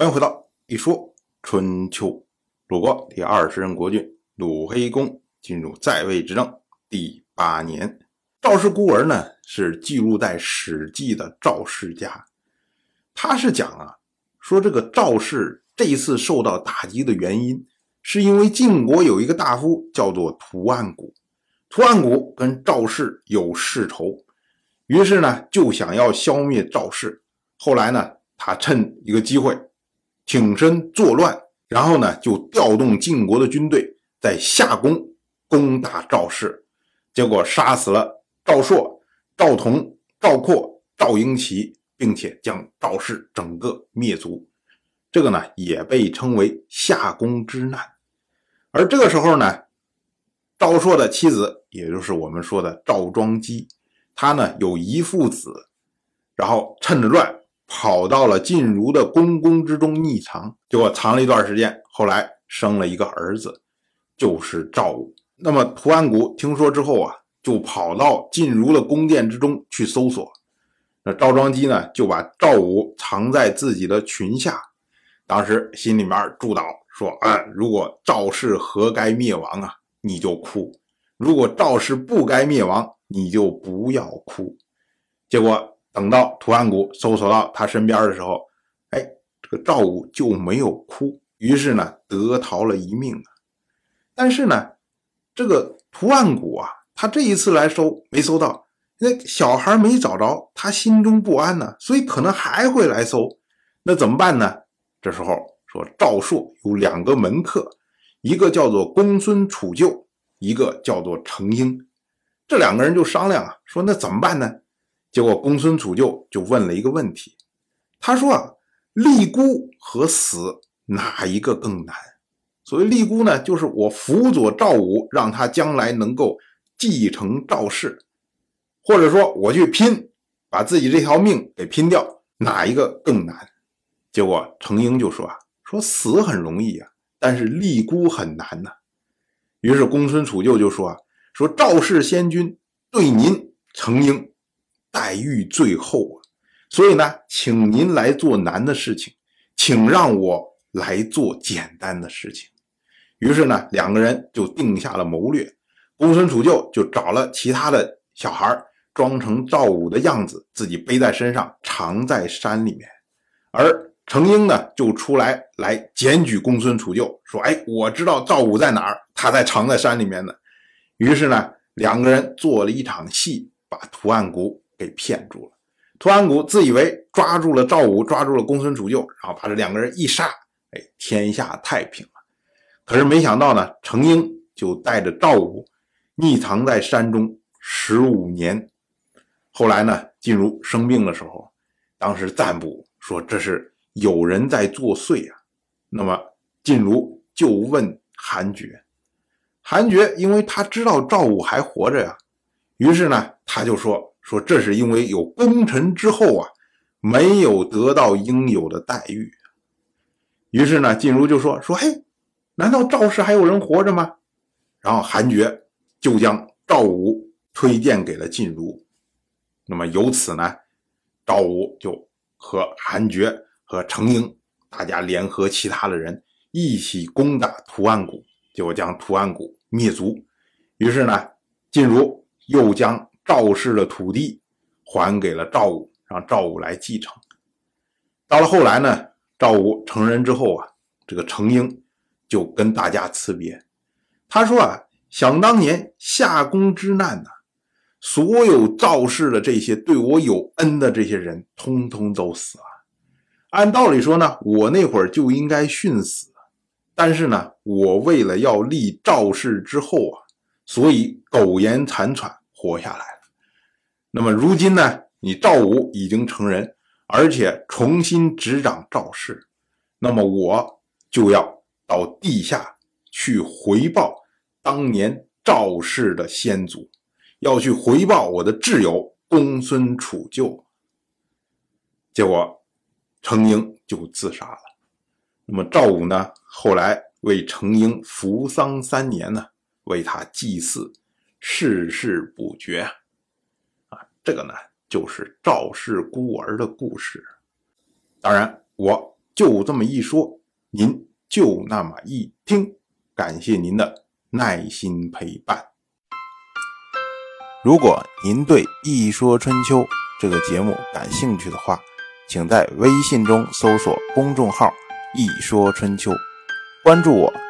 欢迎回到一说春秋。鲁国第二十任国君鲁黑公进入在位执政第八年。赵氏孤儿呢，是记录在《史记》的赵氏家。他是讲啊，说这个赵氏这一次受到打击的原因，是因为晋国有一个大夫叫做屠岸贾。屠岸贾跟赵氏有世仇，于是呢，就想要消灭赵氏。后来呢，他趁一个机会。挺身作乱，然后呢，就调动晋国的军队在夏宫攻打赵氏，结果杀死了赵朔、赵同、赵括、赵婴齐，并且将赵氏整个灭族。这个呢，也被称为夏宫之难。而这个时候呢，赵朔的妻子，也就是我们说的赵庄姬，他呢有一父子，然后趁着乱。跑到了晋如的宫宫之中匿藏，结果藏了一段时间，后来生了一个儿子，就是赵武。那么屠岸贾听说之后啊，就跑到晋如的宫殿之中去搜索。那赵庄姬呢，就把赵武藏在自己的裙下，当时心里面祝祷说：“啊，如果赵氏何该灭亡啊，你就哭；如果赵氏不该灭亡，你就不要哭。”结果。等到屠岸贾搜索到他身边的时候，哎，这个赵武就没有哭，于是呢得逃了一命啊。但是呢，这个屠岸贾啊，他这一次来搜没搜到，那小孩没找着，他心中不安呢，所以可能还会来搜。那怎么办呢？这时候说赵朔有两个门客，一个叫做公孙杵臼，一个叫做程婴，这两个人就商量啊，说那怎么办呢？结果公孙杵臼就问了一个问题，他说啊，立孤和死哪一个更难？所谓立孤呢，就是我辅佐赵武，让他将来能够继承赵氏，或者说我去拼，把自己这条命给拼掉，哪一个更难？结果程婴就说啊，说死很容易啊，但是立孤很难呐。于是公孙杵臼就说啊，说赵氏先君对您程婴。待遇最厚啊，所以呢，请您来做难的事情，请让我来做简单的事情。于是呢，两个人就定下了谋略。公孙杵臼就找了其他的小孩，装成赵武的样子，自己背在身上，藏在山里面。而程婴呢，就出来来检举公孙杵臼，说：“哎，我知道赵武在哪儿，他在藏在山里面呢。”于是呢，两个人做了一场戏，把屠岸贾。给骗住了，屠岸贾自以为抓住了赵武，抓住了公孙杵臼，然后把这两个人一杀，哎，天下太平了。可是没想到呢，程婴就带着赵武匿藏在山中十五年。后来呢，晋如生病的时候，当时赞卜说这是有人在作祟啊。那么晋如就问韩厥，韩厥因为他知道赵武还活着呀，于是呢，他就说。说这是因为有功臣之后啊，没有得到应有的待遇。于是呢，晋如就说：“说嘿，难道赵氏还有人活着吗？”然后韩厥就将赵武推荐给了晋如。那么由此呢，赵武就和韩厥和程婴大家联合其他的人一起攻打屠岸贾，就将屠岸贾灭族。于是呢，晋如又将。赵氏的土地还给了赵武，让赵武来继承。到了后来呢，赵武成人之后啊，这个程婴就跟大家辞别。他说啊，想当年夏宫之难呐，所有赵氏的这些对我有恩的这些人，通通都死了。按道理说呢，我那会儿就应该殉死，但是呢，我为了要立赵氏之后啊，所以苟延残喘活下来了。那么如今呢？你赵武已经成人，而且重新执掌赵氏，那么我就要到地下去回报当年赵氏的先祖，要去回报我的挚友公孙杵臼。结果程婴就自杀了。那么赵武呢？后来为程婴扶丧三年呢，为他祭祀，世事不绝。啊这个呢，就是赵氏孤儿的故事。当然，我就这么一说，您就那么一听。感谢您的耐心陪伴。如果您对《一说春秋》这个节目感兴趣的话，请在微信中搜索公众号“一说春秋”，关注我。